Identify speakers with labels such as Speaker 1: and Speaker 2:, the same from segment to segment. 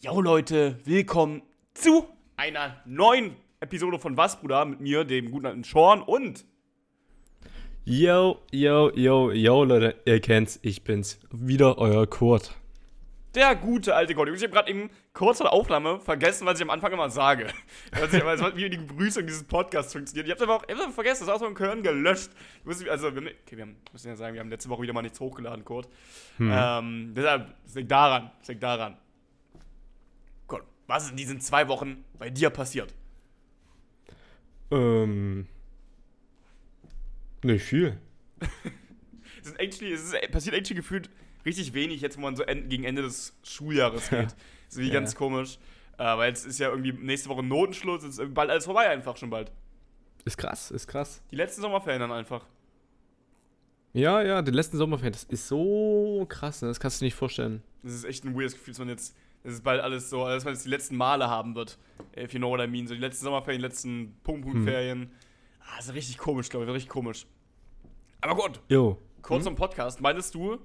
Speaker 1: Jo Leute, willkommen zu einer neuen Episode von Was, Bruder? Mit mir, dem guten alten Sean und
Speaker 2: Yo, yo, yo, yo, Leute, ihr kennt's, ich bin's. Wieder euer Kurt.
Speaker 1: der gute alte Gott. Ich habe gerade eben kurz vor der Aufnahme vergessen, was ich am Anfang immer sage. Was ich, was, wie die Begrüßung dieses Podcasts funktioniert. Ich habe aber auch hab's vergessen, das aus meinem Gehirn gelöscht. Ich muss, also, wir okay, wir haben, müssen ja sagen, wir haben letzte Woche wieder mal nichts hochgeladen, Kurt. Ähm, deshalb, es liegt daran, es liegt daran. Was ist in diesen zwei Wochen bei dir passiert?
Speaker 2: Ähm. Nicht viel.
Speaker 1: Es ist actually, es ist, passiert actually gefühlt richtig wenig, jetzt wo man so en gegen Ende des Schuljahres geht. Ist irgendwie
Speaker 2: Ja.
Speaker 1: ganz komisch. Äh, weil jetzt ist ja irgendwie nächste Woche Notenschluss, es ist bald alles vorbei einfach schon bald.
Speaker 2: Ist krass, ist krass.
Speaker 1: Die letzten Sommerferien dann einfach.
Speaker 2: Ja, ja, den letzten Sommerferien, das ist so krass, ne? das kannst du dir nicht vorstellen.
Speaker 1: Das ist echt ein weirdes Gefühl, dass man jetzt, das ist bald alles so, dass man jetzt die letzten Male haben wird. If you know what I mean. So die letzten Sommerferien, die letzten Punkt-Punkt-Ferien. Ah, das ist richtig komisch, glaube ich, richtig komisch. Aber gut,
Speaker 2: Jo.
Speaker 1: kurz zum Podcast. Meintest du,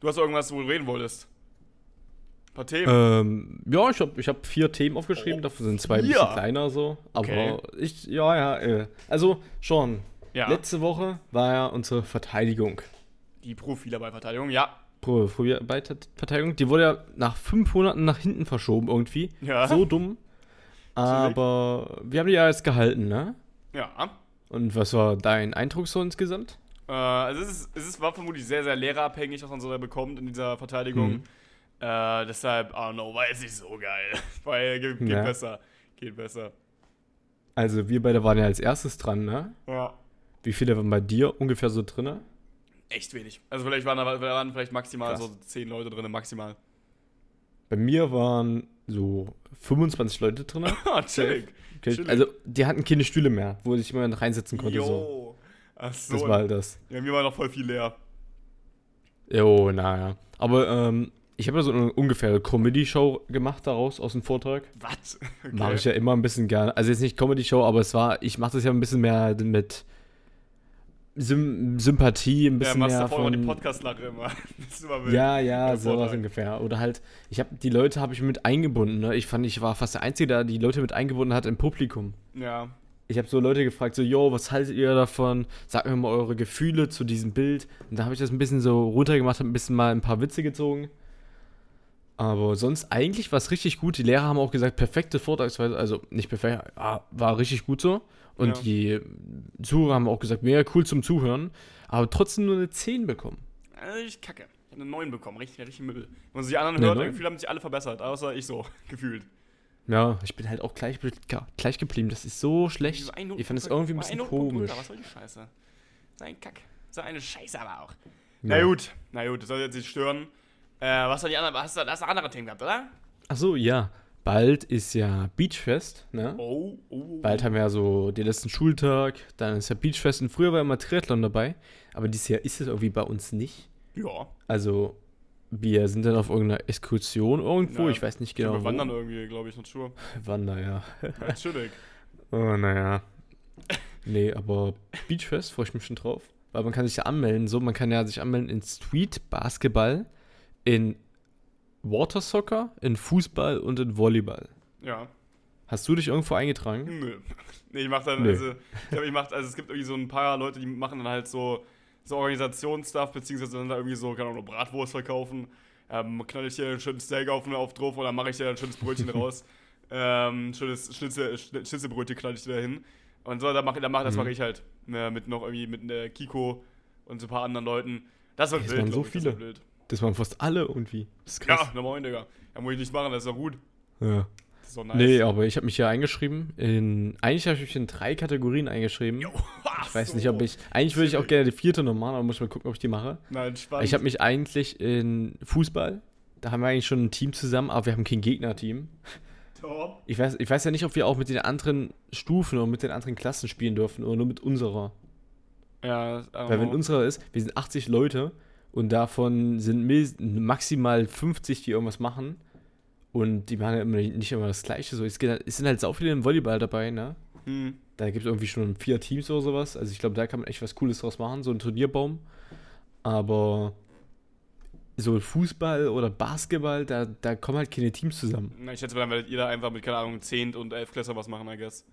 Speaker 1: du hast irgendwas, wo du reden wolltest? Ein paar Themen.
Speaker 2: Ähm, ja, ich habe ich hab vier Themen aufgeschrieben,
Speaker 1: Oh,
Speaker 2: davon sind zwei ein bisschen kleiner so. Aber
Speaker 1: Okay.
Speaker 2: ich, ja, ja, äh, also schon.
Speaker 1: ja,
Speaker 2: Letzte Woche war ja unsere Verteidigung.
Speaker 1: die Profile bei Verteidigung, ja.
Speaker 2: Pro, Pro, bei Ver- Verteidigung, die wurde ja nach fünf Monaten nach hinten verschoben irgendwie.
Speaker 1: Ja.
Speaker 2: So dumm. Aber wir haben die ja jetzt gehalten, ne?
Speaker 1: Ja.
Speaker 2: Und was war dein Eindruck so insgesamt?
Speaker 1: Äh, also es, ist, es ist, war vermutlich sehr, sehr lehrerabhängig, was man so da bekommt in dieser Verteidigung.
Speaker 2: Mhm.
Speaker 1: Äh, deshalb, I don't know, war jetzt nicht so geil. Weil geht, geht
Speaker 2: Ja.
Speaker 1: besser. Geht besser.
Speaker 2: Also wir beide waren ja als erstes dran, ne?
Speaker 1: Ja.
Speaker 2: Wie viele waren bei dir ungefähr so drinne?
Speaker 1: Echt wenig. Also vielleicht waren da waren vielleicht maximal
Speaker 2: Krass.
Speaker 1: so zehn Leute drin, maximal.
Speaker 2: Bei mir waren so 25 Leute drinne.
Speaker 1: Ah, chillig. Chillig.
Speaker 2: also die hatten keine Stühle mehr, wo sich jemand reinsetzen konnte. So.
Speaker 1: Jo. Ach so.
Speaker 2: Das war halt das.
Speaker 1: ja, mir war noch voll viel leer.
Speaker 2: Jo, naja. Aber ähm, ich habe ja so eine ungefähr Comedy-Show gemacht daraus, aus dem Vortrag.
Speaker 1: Was? Okay.
Speaker 2: Mache ich ja immer ein bisschen gerne. Also jetzt nicht Comedy-Show, aber es war, ich mache das ja ein bisschen mehr mit Sym Sympathie, ein
Speaker 1: Ja,
Speaker 2: bisschen
Speaker 1: machst
Speaker 2: mehr
Speaker 1: mal die
Speaker 2: von...
Speaker 1: Podcast-Lache immer. Immer.
Speaker 2: Ja, ja, sowas
Speaker 1: Vortrag.
Speaker 2: ungefähr. Oder halt, ich habe die Leute habe ich mit eingebunden. Ne? Ich fand, ich war fast der Einzige, der die Leute mit eingebunden hat im Publikum.
Speaker 1: Ja.
Speaker 2: Ich habe so Leute gefragt, so, yo, was haltet ihr davon? Sagt mir mal eure Gefühle zu diesem Bild. Und da habe ich das ein bisschen so runtergemacht, habe ein bisschen mal ein paar Witze gezogen. Aber sonst eigentlich war es richtig gut. Die Lehrer haben auch gesagt, perfekte Vortragsweise, also nicht perfekt, ah, war richtig gut so. Und
Speaker 1: Ja.
Speaker 2: die Zuhörer haben auch gesagt, mega cool zum Zuhören. Aber trotzdem nur eine 10 bekommen.
Speaker 1: Äh, Ich kacke. Ich habe eine 9 bekommen. Richtig, richtig Müll. Wenn man sich die anderen hört, irgendwie haben sich alle verbessert. Außer ich so, gefühlt.
Speaker 2: Ja, ich bin halt auch gleich, gleich geblieben. Das ist so schlecht.
Speaker 1: So ein
Speaker 2: Ich fand es irgendwie ein
Speaker 1: ein
Speaker 2: bisschen
Speaker 1: Notpunkt
Speaker 2: komisch.
Speaker 1: Was soll die Scheiße? So ein Kack. So eine Scheiße aber auch.
Speaker 2: Ja.
Speaker 1: Na gut, na gut, das soll jetzt nicht stören. Äh, was waren die anderen? Hast du, hast du andere Themen gehabt, oder?
Speaker 2: Ach so, ja. Bald ist ja Beachfest, ne?
Speaker 1: Oh, oh.
Speaker 2: Bald haben wir ja so den letzten Schultag, dann ist ja Beachfest und früher war immer Triathlon dabei, aber dieses Jahr ist es irgendwie bei uns nicht.
Speaker 1: Ja.
Speaker 2: Also wir sind dann auf irgendeiner Exkursion irgendwo,
Speaker 1: Ja,
Speaker 2: ich weiß nicht
Speaker 1: Genau, wir wandern irgendwie, glaube ich, Natur.
Speaker 2: Wander, ja.
Speaker 1: Ja, chillig.
Speaker 2: Oh, naja. Nee, aber Beachfest freue ich mich schon drauf, weil man kann sich ja anmelden, so, man kann ja sich anmelden in Street Basketball, in Water Soccer, in Fußball und in Volleyball.
Speaker 1: Ja.
Speaker 2: Hast du dich irgendwo eingetragen?
Speaker 1: Nö. Nee, ich mach dann,
Speaker 2: Nö.
Speaker 1: also, ich glaube, ich mach, also es gibt irgendwie so ein paar Leute, die machen dann halt so, so Organisationsstuff, beziehungsweise dann da irgendwie so, keine Ahnung, Bratwurst verkaufen. Ähm, knall ich dir ein schönes Steak auf, auf drauf oder mache ich dir ein schönes Brötchen raus. Ähm, schönes Schnitzel, Schn- Schnitzelbrötchen knall ich dir da hin. Und so, da mach, da mach, das
Speaker 2: Mhm.
Speaker 1: mache ich halt. Ne, mit noch irgendwie mit äh, Kiko und so ein paar anderen Leuten. Das wird
Speaker 2: Es
Speaker 1: wild,
Speaker 2: waren so
Speaker 1: glaub ich, das
Speaker 2: viele. Das waren fast alle irgendwie. Das ist krass.
Speaker 1: Ja, na moin, Digga. Ja, muss ich nicht machen, das ist doch gut.
Speaker 2: Ja.
Speaker 1: Das ist doch nice.
Speaker 2: Nee, aber ich habe mich hier eingeschrieben. In, eigentlich habe ich mich in drei Kategorien eingeschrieben.
Speaker 1: Jo,
Speaker 2: ich weiß nicht, ob ich. Eigentlich würde ich auch gerne die vierte noch machen, aber muss mal gucken, ob ich die mache.
Speaker 1: Nein, spannend.
Speaker 2: Ich habe mich eigentlich in Fußball. Da haben wir eigentlich schon ein Team zusammen, aber wir haben kein Gegnerteam.
Speaker 1: Top.
Speaker 2: Ich weiß, ich weiß ja nicht, ob wir auch mit den anderen Stufen oder mit den anderen Klassen spielen dürfen oder nur mit unserer.
Speaker 1: Ja, don't
Speaker 2: Weil wenn
Speaker 1: know.
Speaker 2: unserer ist, wir sind 80 Leute und davon sind maximal 50, die irgendwas machen. Und die machen ja immer nicht immer das Gleiche. So, es, geht, es sind halt sau viele im Volleyball dabei, ne?
Speaker 1: Hm.
Speaker 2: Da gibt es irgendwie schon vier Teams oder sowas. Also ich glaube, da kann man echt was Cooles draus machen, so ein Turnierbaum. Aber so Fußball oder Basketball, da, da kommen halt keine Teams zusammen.
Speaker 1: Na, ich schätze, dann werdet ihr da einfach mit, keine Ahnung, 10. und 11 Klässler was machen, I guess.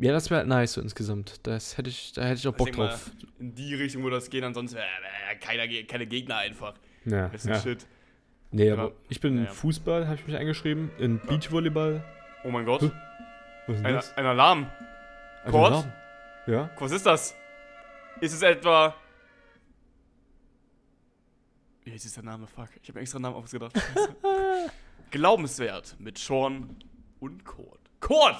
Speaker 2: Ja, das wäre halt nice so insgesamt. Das hätte ich, da hätte ich auch Bock
Speaker 1: mal,
Speaker 2: drauf.
Speaker 1: In die Richtung, wo das geht, ansonsten wäre wär keiner, Ge- keine Gegner einfach.
Speaker 2: Ja,
Speaker 1: Das ist
Speaker 2: ja.
Speaker 1: Shit.
Speaker 2: Nee,
Speaker 1: Aber-
Speaker 2: aber ich bin in
Speaker 1: ja.
Speaker 2: Fußball, habe ich mich eingeschrieben, in Beachvolleyball.
Speaker 1: Oh mein Gott.
Speaker 2: Huh. Was ist
Speaker 1: Ein,
Speaker 2: das?
Speaker 1: ein Alarm.
Speaker 2: Also
Speaker 1: Kord?
Speaker 2: Alarm. Ja?
Speaker 1: Was ist das? Ist es etwa. Wie ist der Name? Fuck. Ich habe extra Namen ausgedacht. Glaubenswert mit Sean und Kurt. Kurt!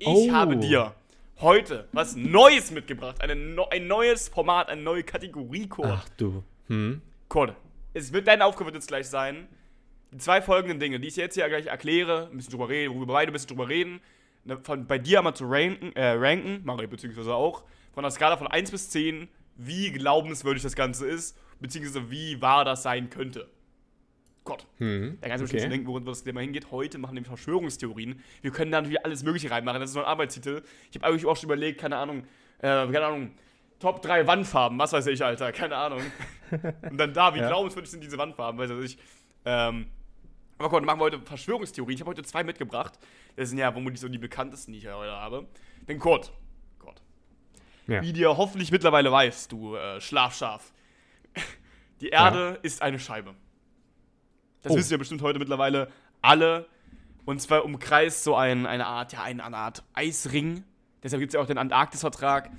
Speaker 1: Ich
Speaker 2: Oh.
Speaker 1: habe dir heute was Neues mitgebracht. Eine ein neues Format, eine neue Kategorie, Kurt.
Speaker 2: Ach du. Hm?
Speaker 1: Kurt, es wird deine Aufgabe wird jetzt gleich sein. Die zwei folgenden Dinge, die ich jetzt hier gleich erkläre, ein bisschen drüber reden, wo wir beide ein bisschen drüber reden, ne, von, bei dir einmal zu ranken, äh, ranken, mache ich beziehungsweise auch, von der Skala von 1 bis 10, wie glaubenswürdig das Ganze ist, beziehungsweise wie wahr das sein könnte. Gott.
Speaker 2: Hm.
Speaker 1: Da kannst du
Speaker 2: Okay.
Speaker 1: bestimmt denken, worin das Thema hingeht. Heute machen wir nämlich Verschwörungstheorien. Wir können da natürlich alles Mögliche reinmachen. Das ist so ein Arbeitstitel. Ich habe eigentlich auch schon überlegt, keine Ahnung, äh, keine Ahnung, Top 3 Wandfarben, was weiß ich, Alter, keine Ahnung. Und dann da, wie
Speaker 2: Ja.
Speaker 1: glaubenswürdig sind diese Wandfarben, weiß ich. Ähm, aber gut, machen wir heute Verschwörungstheorien. Ich habe heute zwei mitgebracht. Das sind ja vermutlich so die bekanntesten, die ich heute habe. Denn Kurt, Gott,
Speaker 2: Ja.
Speaker 1: wie dir hoffentlich mittlerweile weißt, du äh, Schlafschaf, die Erde ist eine Scheibe. Das
Speaker 2: Oh.
Speaker 1: wissen wir bestimmt heute mittlerweile alle. Und zwar umkreist so ein, eine Art, ja, eine Art Eisring. Deshalb gibt es ja auch den Antarktis-Vertrag,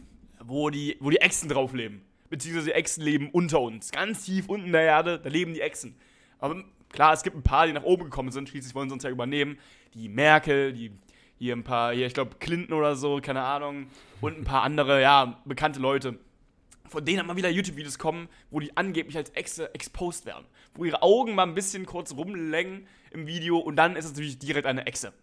Speaker 1: wo die, wo die Echsen drauf leben. Beziehungsweise die Echsen leben unter uns. Ganz tief unten in der Erde, da leben die Echsen. Aber klar, es gibt ein paar, die nach oben gekommen sind, schließlich wollen sie uns ja übernehmen. Die Merkel, die hier ein paar, hier, ich glaube, Clinton oder so, keine Ahnung. Und ein paar andere, ja, bekannte Leute von denen mal wieder YouTube-Videos kommen, wo die angeblich als Echse exposed werden. Wo ihre Augen mal ein bisschen kurz rumlängen im Video und dann ist es natürlich direkt eine Echse.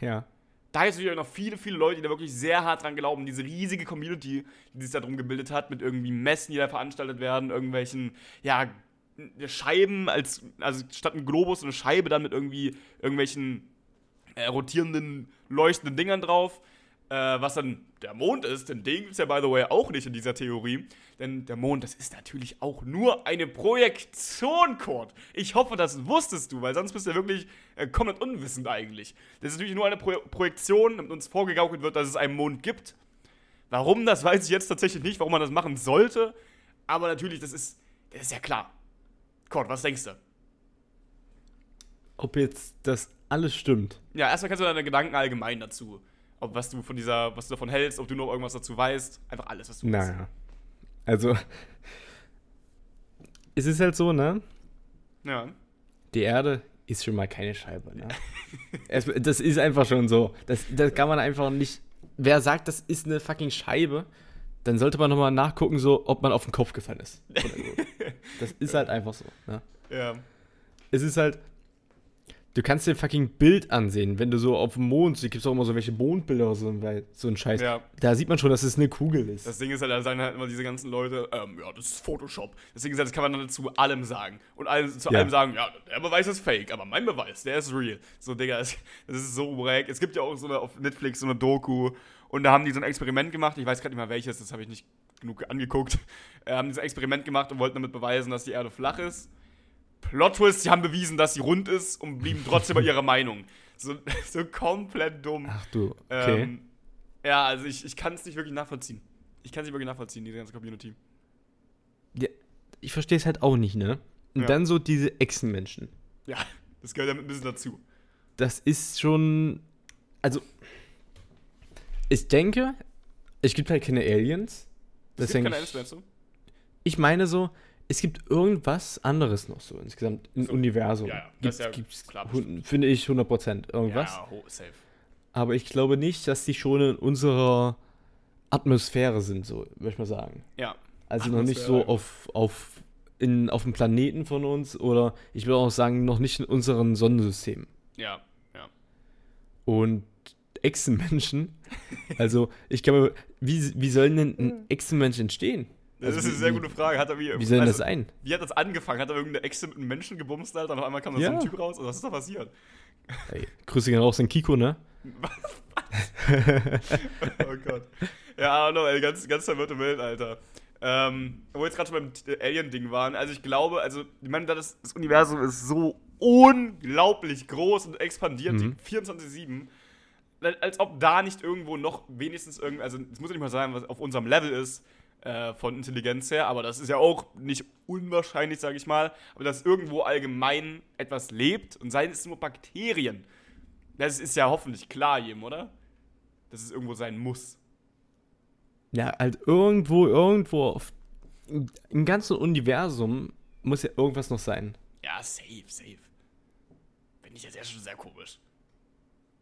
Speaker 2: Ja.
Speaker 1: Da gibt es natürlich auch noch viele, viele Leute, die da wirklich sehr hart dran glauben. Diese riesige Community, die sich da drum gebildet hat, mit irgendwie Messen, die da veranstaltet werden, irgendwelchen, ja, Scheiben als, also statt ein Globus eine Scheibe dann mit irgendwie irgendwelchen äh, rotierenden, leuchtenden Dingern drauf. Äh, was dann der Mond ist, denn den gibt es ja, by the way, auch nicht in dieser Theorie. Denn der Mond, das ist natürlich auch nur eine Projektion, Kurt. Ich hoffe, das wusstest du, weil sonst bist du ja wirklich äh, komplett unwissend eigentlich. Das ist natürlich nur eine Pro Projektion, damit uns vorgegaukelt wird, dass es einen Mond gibt. Warum, das weiß ich jetzt tatsächlich nicht, warum man das machen sollte. Aber natürlich, das ist, das ist ja klar. Kurt, was denkst du?
Speaker 2: Ob jetzt das alles stimmt.
Speaker 1: Ja, erstmal kannst du deine Gedanken allgemein dazu. Ob was du von dieser, was du davon hältst, ob du noch irgendwas dazu weißt. Einfach alles, was du weißt.
Speaker 2: Naja. Also, es ist halt so, ne?
Speaker 1: Ja.
Speaker 2: Die Erde ist schon mal keine Scheibe, ne? es, das ist einfach schon so. Das, das kann man einfach nicht. Wer sagt, das ist eine fucking Scheibe, dann sollte man nochmal nachgucken, so, ob man auf den Kopf gefallen ist. So. Das ist halt einfach so, ne?
Speaker 1: Ja.
Speaker 2: Es ist halt. Du kannst dir ein fucking Bild ansehen, wenn du so auf dem Mond, es gibt auch immer so welche Mondbilder oder so, so ein Scheiß.
Speaker 1: Ja.
Speaker 2: Da sieht man schon, dass es eine Kugel ist.
Speaker 1: Das Ding ist halt, da sagen halt immer diese ganzen Leute, ähm, ja, das ist Photoshop. Deswegen ist halt, das kann man dann zu allem sagen. Und allem, zu
Speaker 2: Ja.
Speaker 1: allem sagen, ja, der Beweis ist fake, aber mein Beweis, der ist real. So, Digga, das, das ist so wack. Es gibt ja auch so eine, auf Netflix so eine Doku und da haben die so ein Experiment gemacht, ich weiß gerade nicht mal welches, das habe ich nicht genug angeguckt. Äh, haben die so ein Experiment gemacht und wollten damit beweisen, dass die Erde flach ist. Plot Twist, sie haben bewiesen, dass sie rund ist und blieben trotzdem bei ihrer Meinung. So, so komplett dumm.
Speaker 2: Ach du, okay.
Speaker 1: Ähm, ja, also ich, ich kann es nicht wirklich nachvollziehen. Ich kann es nicht wirklich nachvollziehen, diese ganze Community.
Speaker 2: Ja, ich verstehe es halt auch nicht, ne? Und
Speaker 1: Ja.
Speaker 2: dann so diese Echsenmenschen.
Speaker 1: Ja, das gehört ja mit ein bisschen dazu.
Speaker 2: Das ist schon. Also. Ich denke, es gibt halt keine Aliens.
Speaker 1: Das gibt keine Aliens, meinst du?
Speaker 2: ich meine so, es gibt irgendwas anderes noch so insgesamt im
Speaker 1: So.
Speaker 2: Universum.
Speaker 1: Ja, ja, das
Speaker 2: Gibt's,
Speaker 1: ist ja
Speaker 2: gibt's, finde ich 100% irgendwas.
Speaker 1: Ja, safe.
Speaker 2: Aber ich glaube nicht, dass die schon in unserer Atmosphäre sind, so würde ich mal sagen.
Speaker 1: Ja.
Speaker 2: Also noch nicht so
Speaker 1: Atmosphäre.
Speaker 2: auf, auf, in, auf dem Planeten von uns oder ich würde auch sagen, noch nicht in unserem Sonnensystem.
Speaker 1: Ja, ja.
Speaker 2: Und Echsenmenschen, also ich glaube, wie, wie sollen denn ein Echsenmensch entstehen?
Speaker 1: Das
Speaker 2: Also
Speaker 1: ist eine sehr gute Frage. Hat er wie,
Speaker 2: Wie soll
Speaker 1: also,
Speaker 2: das sein?
Speaker 1: Wie hat das angefangen? Hat er irgendeine Echse mit einem Menschen gebumst, Alter? Und auf einmal kam da so
Speaker 2: Ja.
Speaker 1: ein Typ raus? Also, was ist da passiert?
Speaker 2: Ey, Grüße gehen raus an Kiko, ne?
Speaker 1: Oh Gott. Ja, I don't know, ey, ganz, ganz verwirrte Welt, Alter. Ähm, wo wir jetzt gerade schon beim Alien-Ding waren. Also ich glaube, also, ich meine, das, das Universum ist so unglaublich groß und expandiert
Speaker 2: Mhm.
Speaker 1: 24-7. Als ob da nicht irgendwo noch wenigstens irgendwie, also es muss ja nicht mal sein, was auf unserem Level ist, äh, von Intelligenz her, aber das ist ja auch nicht unwahrscheinlich, sage ich mal, aber dass irgendwo allgemein etwas lebt und seien es nur Bakterien. Das ist ja hoffentlich klar jedem, oder? Dass es irgendwo sein muss.
Speaker 2: Ja, halt irgendwo, irgendwo auf, im ganzen Universum muss ja irgendwas noch sein.
Speaker 1: Ja, safe, safe. Finde ich jetzt ja schon sehr komisch.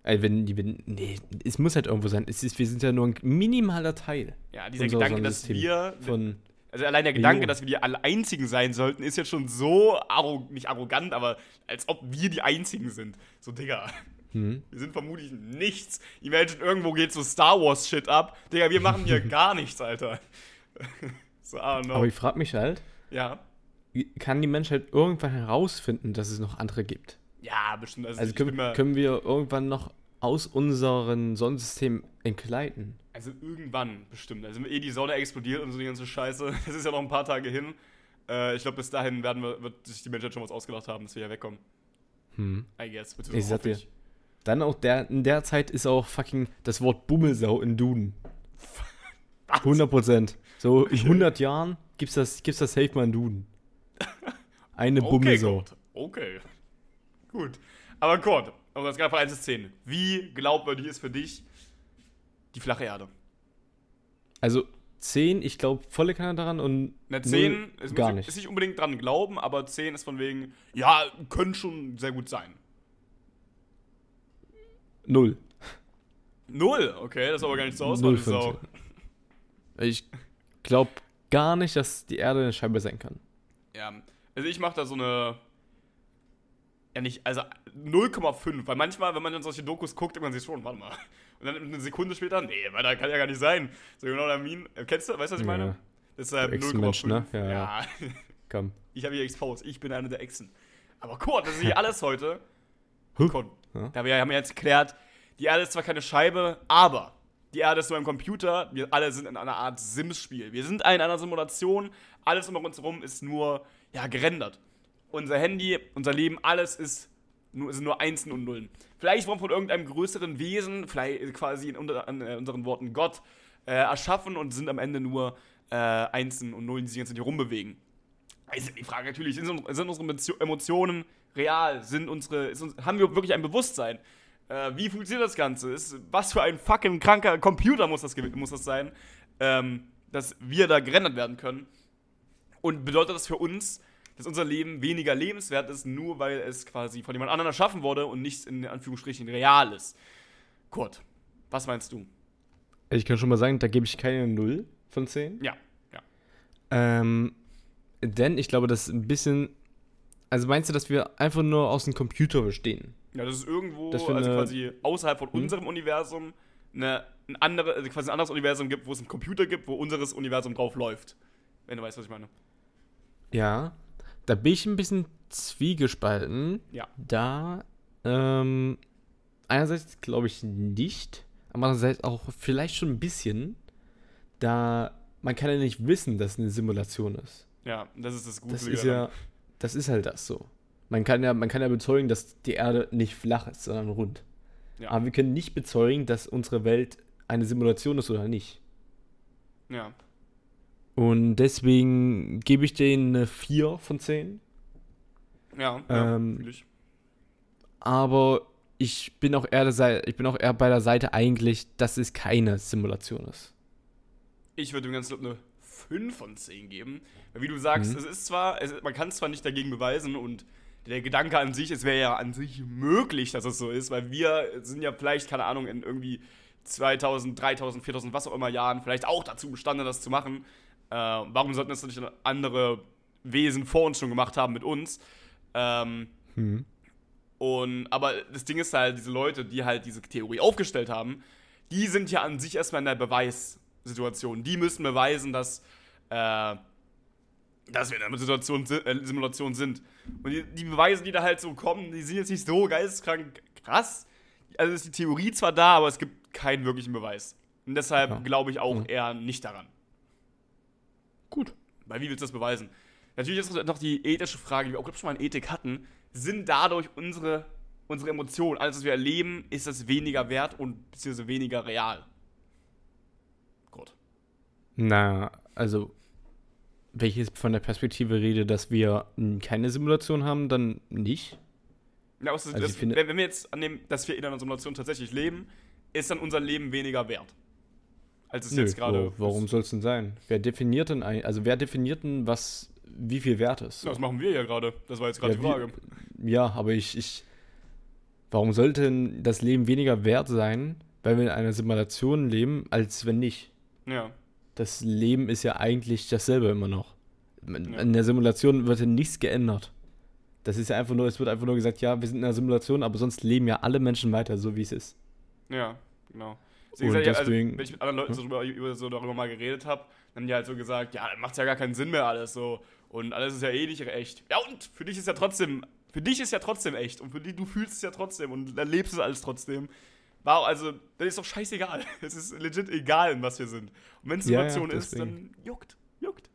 Speaker 2: Also wenn die, wenn, nee, es muss halt irgendwo sein. Ist, wir sind ja nur ein minimaler Teil
Speaker 1: Ja, dieser
Speaker 2: unserer
Speaker 1: Gedanke, dass wir,
Speaker 2: von.
Speaker 1: also allein der Gedanke,
Speaker 2: Millionen.
Speaker 1: dass wir die alle Einzigen sein sollten, ist jetzt schon so, arro nicht arrogant, aber als ob wir die Einzigen sind. So, Digga.
Speaker 2: Hm.
Speaker 1: Wir sind vermutlich nichts. Imagine, irgendwo geht so Star Wars Shit ab. Digga, wir machen hier gar nichts, Alter. so, I don't know.
Speaker 2: Aber ich frage mich halt,
Speaker 1: ja.
Speaker 2: kann die Menschheit irgendwann herausfinden, dass es noch andere gibt?
Speaker 1: Ja, bestimmt. Also,
Speaker 2: Also können, können wir irgendwann noch aus unserem Sonnensystem entgleiten?
Speaker 1: also irgendwann bestimmt. Also eh die Sonne explodiert und so die ganze Scheiße. Das ist ja noch ein paar Tage hin. Äh, ich glaube, bis dahin werden wir, wird sich die Menschheit schon was ausgedacht haben, dass wir hier wegkommen.
Speaker 2: Hm.
Speaker 1: I guess.
Speaker 2: Ich sag dir. Dann auch der, in der Zeit ist auch fucking das Wort Bummelsau in Duden.
Speaker 1: Was?
Speaker 2: 100 Prozent. So in 100 Jahren gibt's das, gibt's das safe mal in Duden. Eine
Speaker 1: Okay,
Speaker 2: Bummelsau.
Speaker 1: gut. Okay. Gut. Aber Kurt, aber das gerade von 1 bis 10. Wie glaubwürdig ist für dich die flache Erde?
Speaker 2: Also 10, ich glaube, volle Kanne daran und null
Speaker 1: 10 ist,
Speaker 2: gar
Speaker 1: ist
Speaker 2: nicht.
Speaker 1: nicht unbedingt dran glauben, aber 10 ist von wegen, ja, könnte schon sehr gut sein.
Speaker 2: Null.
Speaker 1: Null, okay, das ist aber gar nicht so aus,
Speaker 2: Null
Speaker 1: Sau.
Speaker 2: 10. Ich glaube gar nicht, dass die Erde eine Scheibe sein kann.
Speaker 1: Ja, also ich mache da so eine. Ja, nicht, also 0,5, weil manchmal, wenn man dann solche Dokus guckt, denkt man sich schon, warte mal. Und dann eine Sekunde später, nee, weil da kann ja gar nicht sein. So genau der äh, Kennst du, weißt du, was ich meine?
Speaker 2: Ja.
Speaker 1: Deshalb
Speaker 2: Der Echsenmensch,
Speaker 1: 0,5.
Speaker 2: ne? Ja,
Speaker 1: ja.
Speaker 2: Komm.
Speaker 1: ich habe hier exposed, ich bin einer der Echsen. Aber Kurt, das ist hier alles heute. Kurt,
Speaker 2: Ja.
Speaker 1: da wir haben ja jetzt geklärt, die Erde ist zwar keine Scheibe, aber die Erde ist nur ein Computer. Wir alle sind in einer Art Sims-Spiel. Wir sind in einer Simulation. Alles um uns herum ist nur ja, gerendert. Unser Handy, unser Leben, alles ist nur, sind nur Einsen und Nullen. Vielleicht wurden von irgendeinem größeren Wesen, vielleicht quasi in, unter, an, äh, unseren Worten Gott, äh, erschaffen und sind am Ende nur äh, Einsen und Nullen, die sich jetzt hier rumbewegen. Also die Frage natürlich, sind, sind unsere Emotio- Emotionen real? Sind unsere, uns, haben wir wirklich ein Bewusstsein? Äh, wie funktioniert das Ganze? Ist, was für ein fucking kranker Computer muss das, muss das sein, ähm, dass wir da gerendert werden können? Und bedeutet das für uns, dass unser Leben weniger lebenswert ist, nur weil es quasi von jemand anderem erschaffen wurde und nicht in Anführungsstrichen real ist? Kurt, was meinst du?
Speaker 2: Ich kann schon mal sagen, da gebe ich keine 0 von 10.
Speaker 1: Ja, ja.
Speaker 2: Ähm, denn ich glaube, das ist ein bisschen. Also meinst du, dass wir einfach nur aus dem Computer bestehen?
Speaker 1: Ja, das ist irgendwo,
Speaker 2: Das für
Speaker 1: also quasi außerhalb von
Speaker 2: Hm?
Speaker 1: unserem Universum, eine, ein, andere, also quasi ein anderes Universum gibt, wo es einen Computer gibt, wo unseres Universum drauf läuft. Wenn du weißt, was ich meine.
Speaker 2: Ja. Da bin ich ein bisschen zwiegespalten.
Speaker 1: Ja.
Speaker 2: Da, ähm, einerseits glaube ich nicht, aber andererseits auch vielleicht schon ein bisschen, da man kann ja nicht wissen, dass es eine Simulation ist.
Speaker 1: Ja, das ist das Gute.
Speaker 2: Das ist ja, das ist halt das so. Man kann ja, man kann ja bezeugen, dass die Erde nicht flach ist, sondern rund.
Speaker 1: Ja.
Speaker 2: Aber wir können nicht bezeugen, dass unsere Welt eine Simulation ist oder nicht.
Speaker 1: Ja.
Speaker 2: Und deswegen gebe ich denen eine 4 von 10.
Speaker 1: Ja, ja
Speaker 2: Ähm,
Speaker 1: fühl ich.
Speaker 2: Aber ich bin auch eher der Seite, ich bin auch eher bei der Seite eigentlich, dass es keine Simulation ist.
Speaker 1: Ich würde dem Ganzen eine 5 von 10 geben. Weil wie du sagst,
Speaker 2: Mhm.
Speaker 1: es ist zwar, es, man kann es zwar nicht dagegen beweisen und der Gedanke an sich, es wäre ja an sich möglich, dass es so ist, weil wir sind ja vielleicht, keine Ahnung, in irgendwie 2000, 3000, 4000, was auch immer Jahren vielleicht auch dazu bestanden, das zu machen. Äh, warum sollten das nicht andere Wesen vor uns schon gemacht haben mit uns? Ähm,
Speaker 2: Hm.
Speaker 1: und, aber das Ding ist halt, diese Leute, die halt diese Theorie aufgestellt haben, die sind ja an sich erstmal in der Beweissituation. Die müssen beweisen, dass, äh, dass wir in einer Situation, si- äh, Simulation sind. Und die, die Beweise, die da halt so kommen, die sind jetzt nicht so geisteskrank krass. Also ist die Theorie zwar da, aber es gibt keinen wirklichen Beweis. Und deshalb
Speaker 2: Ja.
Speaker 1: glaube ich auch
Speaker 2: Mhm.
Speaker 1: eher nicht daran.
Speaker 2: Gut.
Speaker 1: Weil wie willst du das beweisen? Natürlich ist noch die ethische Frage, die wir auch glaub, schon mal in Ethik hatten. Sind dadurch unsere, unsere Emotionen, alles, was wir erleben, ist das weniger wert und beziehungsweise weniger real? Gut.
Speaker 2: Na, also, wenn ich jetzt von der Perspektive rede, dass wir keine Simulation haben, dann nicht.
Speaker 1: Ja, also
Speaker 2: Also
Speaker 1: das, wenn wir jetzt annehmen, dass wir in einer Simulation tatsächlich leben, ist dann unser Leben weniger wert. Als es
Speaker 2: Nö,
Speaker 1: jetzt gerade
Speaker 2: wo, warum soll es denn sein? Wer definiert denn ein, also wer definiert denn, was, wie viel wert ist?
Speaker 1: Das machen wir ja gerade. Das war jetzt gerade
Speaker 2: Ja,
Speaker 1: die Frage.
Speaker 2: wie- Ja, aber ich, ich. Warum sollte denn das Leben weniger wert sein, weil wir in einer Simulation leben, als wenn nicht?
Speaker 1: Ja.
Speaker 2: Das Leben ist ja eigentlich dasselbe immer noch. In
Speaker 1: Ja.
Speaker 2: in der Simulation wird ja nichts geändert. Das ist ja einfach nur, es wird einfach nur gesagt, ja, wir sind in einer Simulation, aber sonst leben ja alle Menschen weiter, so wie es ist.
Speaker 1: Ja, genau.
Speaker 2: Und
Speaker 1: sag ich, also,
Speaker 2: deswegen-
Speaker 1: wenn ich mit anderen Leuten so drüber, über, so darüber mal geredet habe, dann haben die halt so gesagt, ja, dann macht ja gar keinen Sinn mehr alles so. Und alles ist ja eh nicht echt. Ja, und für dich ist ja trotzdem, für dich ist ja trotzdem echt. Und für dich, du fühlst es ja trotzdem und erlebst es alles trotzdem. Wow, also, das ist doch scheißegal. Es ist legit egal, in was wir sind. Und wenn es
Speaker 2: Ja, ja,
Speaker 1: Simulation ist,
Speaker 2: deswegen.
Speaker 1: dann juckt, juckt.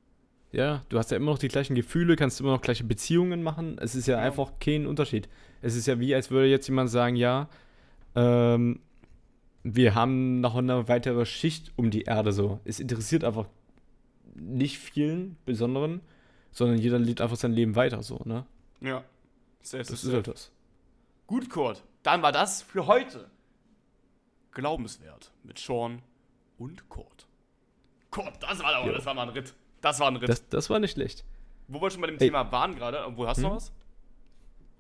Speaker 2: Ja, du hast ja immer noch die gleichen Gefühle, kannst immer noch gleiche Beziehungen machen. Es ist ja,
Speaker 1: Ja.
Speaker 2: einfach kein Unterschied. Es ist ja wie, als würde jetzt jemand sagen, ja, ähm, wir haben noch eine weitere Schicht um die Erde so. Es interessiert einfach nicht vielen Besonderen, sondern jeder lebt einfach sein Leben weiter so, ne?
Speaker 1: Ja. Safe,
Speaker 2: Das ist halt das.
Speaker 1: Gut, Kurt. Dann war das für heute. Glaubenswert mit Sean und Kurt. Kurt, das war, aber, das war mal ein Ritt. Das war ein Ritt.
Speaker 2: Das, das war nicht schlecht.
Speaker 1: Wo wir schon bei dem
Speaker 2: Ey.
Speaker 1: Thema waren gerade, wo hast du noch
Speaker 2: Hm?
Speaker 1: was?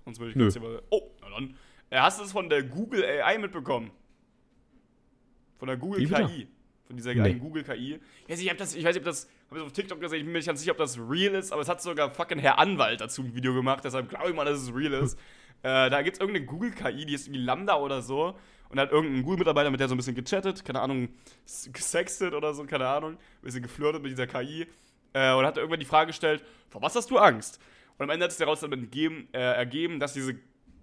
Speaker 1: Sonst würde ich kurz mal. Oh, na dann. Äh, hast du es von der Google AI mitbekommen? Von der Google? KI. Von dieser
Speaker 2: Nee.
Speaker 1: Google KI. Ich weiß nicht, ich, das, ich weiß nicht, ob das. Hab ich auf TikTok gesehen, ich bin mir nicht ganz sicher, ob das real ist, aber es hat sogar fucking Herr Anwalt dazu ein Video gemacht, deshalb glaube ich mal, dass es real ist. äh, da gibt es irgendeine Google KI, die ist irgendwie Lambda oder so. Und da hat irgendein Google-Mitarbeiter mit der so ein bisschen gechattet, keine Ahnung, gesextet oder so, keine Ahnung, ein bisschen geflirtet mit dieser KI. Äh, und hat irgendwann die Frage gestellt, vor was hast du Angst? Und am Ende hat es daraus dann entgeben, äh, ergeben, dass diese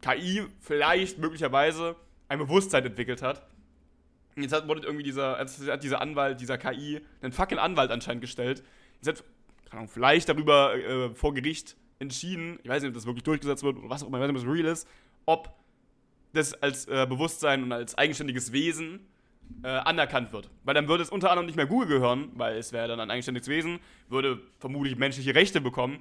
Speaker 1: KI vielleicht möglicherweise ein Bewusstsein entwickelt hat. Jetzt hat, wurde irgendwie dieser, hat dieser Anwalt, dieser KI, einen fucking Anwalt anscheinend gestellt. Jetzt hat, Ahnung, vielleicht darüber äh, vor Gericht entschieden, ich weiß nicht, ob das wirklich durchgesetzt wird oder was auch immer, ich weiß nicht, ob es real ist, ob das als äh, Bewusstsein und als eigenständiges Wesen äh, anerkannt wird. Weil dann würde es unter anderem nicht mehr Google gehören, weil es wäre dann ein eigenständiges Wesen, würde vermutlich menschliche Rechte bekommen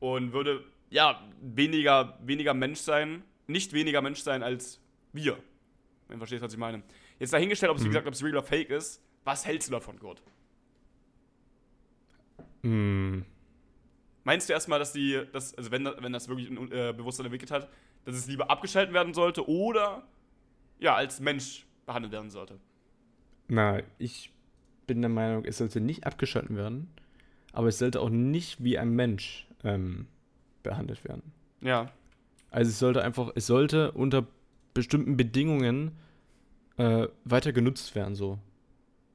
Speaker 1: und würde, ja, weniger, weniger Mensch sein, nicht weniger Mensch sein als wir. Wenn du verstehst, was ich meine. Jetzt dahingestellt, ob es, wie
Speaker 2: Mhm.
Speaker 1: gesagt, ob es real oder fake ist, was hältst du davon, Gurt?
Speaker 2: Hm.
Speaker 1: Meinst du erstmal, dass die, dass, also wenn, wenn das wirklich ein äh, Bewusstsein entwickelt hat, dass es lieber abgeschaltet werden sollte oder ja, als Mensch behandelt werden sollte?
Speaker 2: Na, ich bin der Meinung, es sollte nicht abgeschalten werden, aber es sollte auch nicht wie ein Mensch ähm, behandelt werden.
Speaker 1: Ja.
Speaker 2: Also es sollte einfach, es sollte unter bestimmten Bedingungen äh, weiter genutzt werden, so.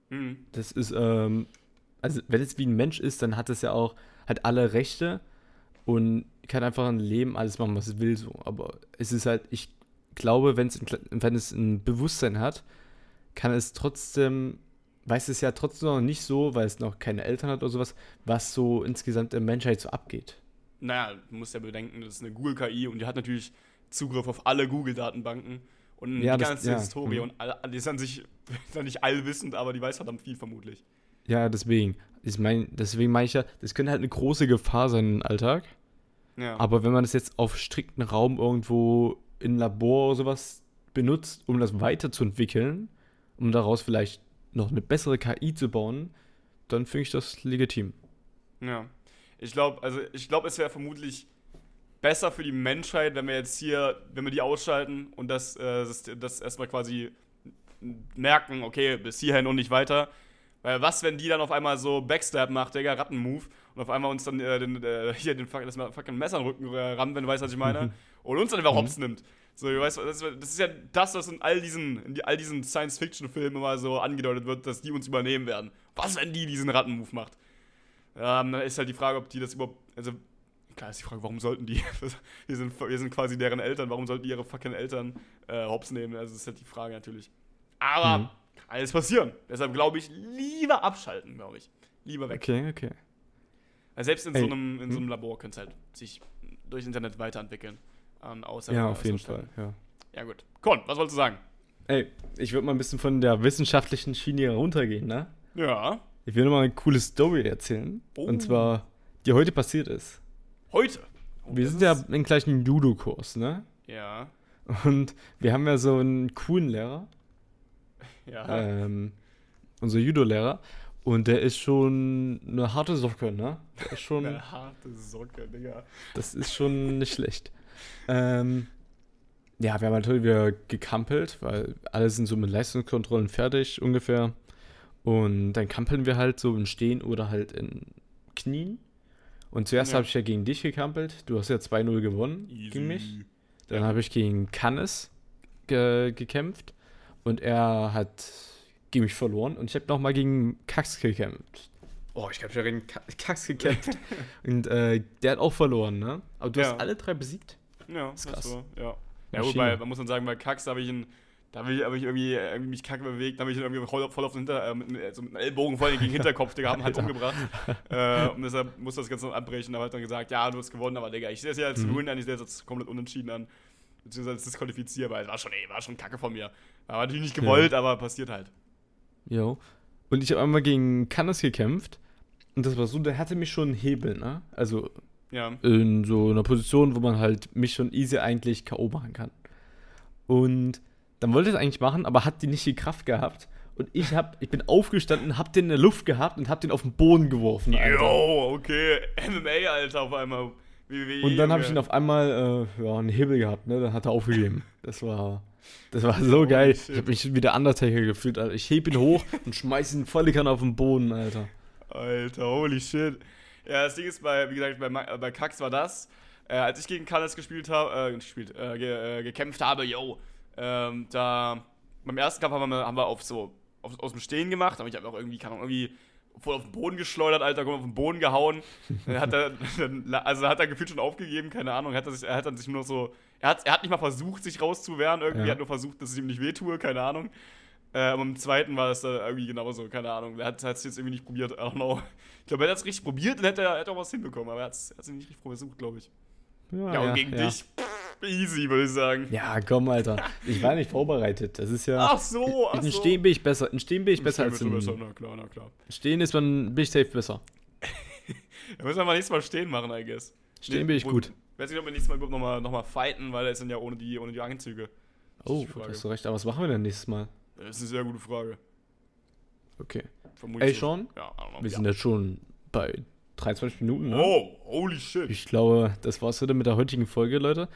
Speaker 1: Mhm.
Speaker 2: Das ist, ähm, also wenn es wie ein Mensch ist, dann hat es ja auch, hat alle Rechte und kann einfach ein Leben alles machen, was es will, so. Aber es ist halt, ich glaube, wenn es, ein wenn es ein Bewusstsein hat, kann es trotzdem, weiß es ja trotzdem noch nicht so, weil es noch keine Eltern hat oder sowas, was so insgesamt der Menschheit so abgeht.
Speaker 1: Naja, du musst ja bedenken, das ist eine Google-KI und die hat natürlich Zugriff auf alle Google-Datenbanken und
Speaker 2: Ja,
Speaker 1: die
Speaker 2: das-
Speaker 1: ganze
Speaker 2: ja,
Speaker 1: Historie und all, die ist an sich ist nicht allwissend, aber die weiß verdammt viel vermutlich.
Speaker 2: Ja, deswegen. Ich mein, deswegen meine ich ja, das könnte halt eine große Gefahr sein im Alltag.
Speaker 1: Ja.
Speaker 2: Aber wenn man das jetzt auf strikten Raum irgendwo in Labor oder sowas benutzt, um das weiterzuentwickeln, um daraus vielleicht noch eine bessere KI zu bauen, dann finde ich das legitim.
Speaker 1: Ja. Ich glaube, also ich glaube, es wäre vermutlich besser für die Menschheit, wenn wir jetzt hier, wenn wir die ausschalten und das, äh, das, das erstmal quasi merken, okay, bis hierhin und nicht weiter. Weil was, wenn die dann auf einmal so Backstab macht, Digga, Rattenmove, und auf einmal uns dann äh, den, äh, hier den das fucking Messer in den Rücken äh, rammt, wenn du weißt, was ich meine, und uns dann einfach
Speaker 2: Mhm.
Speaker 1: hops nimmt. So, du weißt, das, ist- ja das, was in all diesen, in die, all diesen Science-Fiction-Filmen immer so angedeutet wird, dass die uns übernehmen werden. Was, wenn die diesen Rattenmove macht? Ähm, dann ist halt die Frage, ob die das überhaupt. Also, klar ist die Frage, warum sollten die. wir, sind, wir sind quasi deren Eltern, warum sollten die ihre fucking Eltern äh, hops nehmen? Also, das ist halt die Frage natürlich. Aber
Speaker 2: Mhm.
Speaker 1: kann alles passieren. Deshalb glaube ich, lieber abschalten, glaube ich. Lieber weg.
Speaker 2: Okay, okay.
Speaker 1: Weil selbst in, so einem, in so
Speaker 2: hm?
Speaker 1: einem Labor könnte es halt sich durch Internet weiterentwickeln. Ähm, außer
Speaker 2: Ja, auf jeden. Fall, ja.
Speaker 1: Ja, gut. Con, was wolltest du sagen?
Speaker 2: Ey, ich würde mal ein bisschen von der wissenschaftlichen Schiene runtergehen, ne?
Speaker 1: Ja.
Speaker 2: Ich will noch mal eine coole Story erzählen.
Speaker 1: Oh.
Speaker 2: Und zwar, die heute passiert ist.
Speaker 1: Heute. Oh,
Speaker 2: Wir sind ja im gleichen Judo-Kurs, ne?
Speaker 1: Ja.
Speaker 2: Und wir haben ja so einen coolen Lehrer,
Speaker 1: Ja.
Speaker 2: ähm, unser Judo-Lehrer. Und der ist schon eine harte Socke, ne? Der ist schon,
Speaker 1: Eine harte Socke, Digga.
Speaker 2: das ist schon nicht schlecht. Ähm, ja, wir haben natürlich wieder gekampelt, weil alle sind so mit Leistungskontrollen fertig ungefähr. Und dann kampeln wir halt so im Stehen oder halt in Knien. Und zuerst
Speaker 1: Ja.
Speaker 2: habe ich ja gegen dich gekampelt. Du hast ja 2-0 gewonnen gegen mich. Dann habe ich gegen Cannes ge gekämpft. Und er hat gegen mich verloren. Und ich habe nochmal gegen Kax gekämpft. Oh, ich habe schon gegen Ka- Kax gekämpft. und äh, der hat auch verloren, ne? Aber du
Speaker 1: Ja.
Speaker 2: hast alle drei besiegt.
Speaker 1: Ja,
Speaker 2: Ist
Speaker 1: das
Speaker 2: krass.
Speaker 1: so, ja. Ja,
Speaker 2: Maschine.
Speaker 1: gut, bei, man muss dann sagen, bei Kax, habe ich, einen- da hab ich, hab ich irgendwie, irgendwie mich kacke bewegt, da habe ich ihn irgendwie voll, voll auf den Hinter, äh, mit, so mit einem Ellbogen voll gegen den Hinterkopf, Digga, haben halt umgebracht. äh, und deshalb musste das Ganze noch abbrechen. Aber hat dann gesagt, ja, du hast gewonnen, aber Digga, ich sehe es ja als
Speaker 2: Mhm.
Speaker 1: Win an, ich sehe es als komplett unentschieden an. Beziehungsweise als disqualifizierbar. Es war schon, ey, war schon kacke von mir. War natürlich nicht gewollt, aber passiert halt.
Speaker 2: Jo. Und ich habe einmal gegen Cannes gekämpft. Und das war so, der hatte mich schon einen Hebel, ne? Also
Speaker 1: Ja.
Speaker 2: in so einer Position, wo man halt mich schon easy eigentlich K.O. machen kann. Und dann wollte ich es eigentlich machen, aber hat die nicht die Kraft gehabt. Und ich hab, ich bin aufgestanden, hab den in der Luft gehabt und hab den auf den Boden geworfen. Alter.
Speaker 1: Yo, okay. MMA, Alter, auf einmal. WWE,
Speaker 2: Und dann habe ich ihn auf einmal äh, ja, einen Hebel gehabt, ne? Dann hat er aufgegeben. Das war, das war so
Speaker 1: Holy
Speaker 2: geil.
Speaker 1: shit.
Speaker 2: Ich habe mich wie der Undertaker gefühlt, Alter. Ich heb ihn hoch und schmeiß ihn volle Kanne auf den Boden, Alter.
Speaker 1: Alter, holy shit. Ja, das Ding ist, bei, wie gesagt, bei, äh, bei Kax war das, äh, als ich gegen Kalles gespielt habe, äh, gespielt, äh, ge, äh, gekämpft habe, yo, ähm, da, beim ersten Kampf haben wir, haben wir auf so, auf, aus dem Stehen gemacht, aber ich habe auch irgendwie, keine Ahnung, irgendwie voll auf den Boden geschleudert, Alter, komm, auf den Boden gehauen. dann hat er, dann, also hat er gefühlt schon aufgegeben, keine Ahnung, hat er, sich, er hat dann sich nur so, er hat, er hat nicht mal versucht, sich rauszuwehren, irgendwie,
Speaker 2: Ja.
Speaker 1: er hat nur versucht, dass es ihm nicht wehtue, keine Ahnung. Äh, aber im zweiten war es da irgendwie genauso, keine Ahnung. Er hat es jetzt irgendwie nicht probiert, I don't know. Ich glaube, er hat es richtig probiert und hätte, hätte auch was hinbekommen, aber er hat es nicht richtig versucht, glaube ich. Ja, und gegen dich, pff, easy, würde ich sagen.
Speaker 2: Ja, komm, Alter. Ich war nicht vorbereitet. Das ist ja.
Speaker 1: Ach so, ach
Speaker 2: in
Speaker 1: so.
Speaker 2: Stehen bin ich besser. In Stehen bin ich besser als in.
Speaker 1: besser, na klar, na klar.
Speaker 2: Stehen ist man, bin ich safe besser.
Speaker 1: Da müssen wir mal nächstes Mal stehen machen, I guess.
Speaker 2: Stehen bin ich
Speaker 1: wo-
Speaker 2: gut.
Speaker 1: Weiß nicht, ob wir nächstes Mal überhaupt nochmal noch mal fighten, weil es sind ja ohne die, ohne die Anzüge.
Speaker 2: Oh,
Speaker 1: die
Speaker 2: hast du recht. Aber was machen wir denn nächstes Mal?
Speaker 1: Das ist eine sehr gute Frage.
Speaker 2: Okay.
Speaker 1: Vermutlich
Speaker 2: Ey. Sean?
Speaker 1: Ja.
Speaker 2: Wir
Speaker 1: ja.
Speaker 2: sind jetzt schon bei 23 Minuten, ne?
Speaker 1: Oh, holy shit.
Speaker 2: Ich glaube, das war's wieder mit der heutigen Folge, Leute.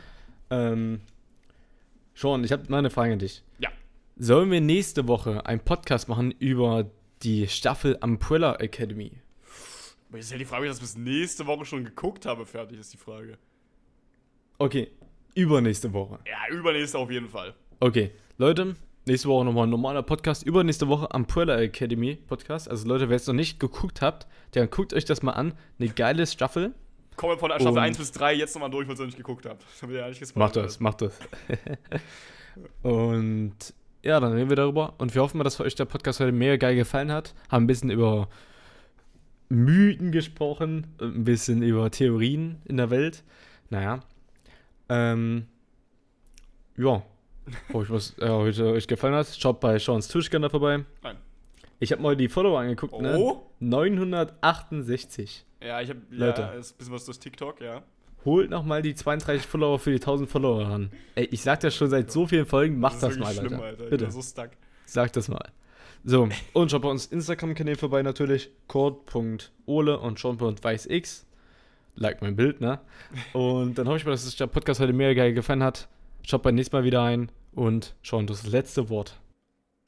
Speaker 2: Ähm, Sean, ich habe mal eine Frage an dich.
Speaker 1: Ja.
Speaker 2: Sollen wir nächste Woche einen Podcast machen über die Staffel Umbrella Academy?
Speaker 1: Aber jetzt ist ja die Frage, ob ich das bis nächste Woche schon geguckt habe, fertig ist die Frage.
Speaker 2: Okay, übernächste Woche.
Speaker 1: Ja, übernächste auf jeden Fall.
Speaker 2: Okay, Leute, nächste Woche nochmal ein normaler Podcast. Übernächste Woche Umbrella Academy Podcast. Also Leute, wer es noch nicht geguckt habt, dann guckt euch das mal an. Eine geile Staffel.
Speaker 1: Kommen wir von Staffel
Speaker 2: Und-
Speaker 1: 1 bis 3 jetzt nochmal durch, weil ihr noch nicht geguckt wir ja gespoilert.
Speaker 2: das, macht das. Und ja, dann reden wir darüber. Und wir hoffen mal, dass euch der Podcast heute mega geil gefallen hat. Haben ein bisschen über Mythen gesprochen, ein bisschen über Theorien in der Welt. Naja. Ähm, ja. Hoffe ich, was äh, heute euch gefallen hat. Schaut bei Sean's Tischkanal vorbei.
Speaker 1: Nein.
Speaker 2: Ich habe mal die Follower angeguckt, ne?
Speaker 1: Oh?
Speaker 2: 968.
Speaker 1: Ja, ich habe
Speaker 2: Leute.
Speaker 1: ja, ist ein bisschen was durch TikTok, ja.
Speaker 2: Holt nochmal die 32 Follower für die 1000 Follower ran. Ey, ich sag das schon seit so vielen Folgen, macht das,
Speaker 1: ist
Speaker 2: mal, Alter.
Speaker 1: schlimm, Alter. Ich
Speaker 2: Bitte,
Speaker 1: bin so stuck.
Speaker 2: sag das mal. So, und schaut bei uns Instagram-Kanälen vorbei natürlich. Kurt.ole und Sean.weißx. Like mein Bild, ne? Und dann hoffe ich mal, dass euch der Podcast heute mega geil gefallen hat. Schaut beim nächsten Mal wieder ein. Und Sean, das letzte Wort.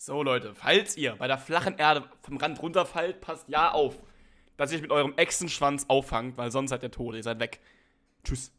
Speaker 1: So, Leute, falls ihr bei der flachen Erde vom Rand runterfallt, passt ja auf, dass ihr euch mit eurem Echsenschwanz auffangt, weil sonst seid ihr tot, ihr seid weg. Tschüss.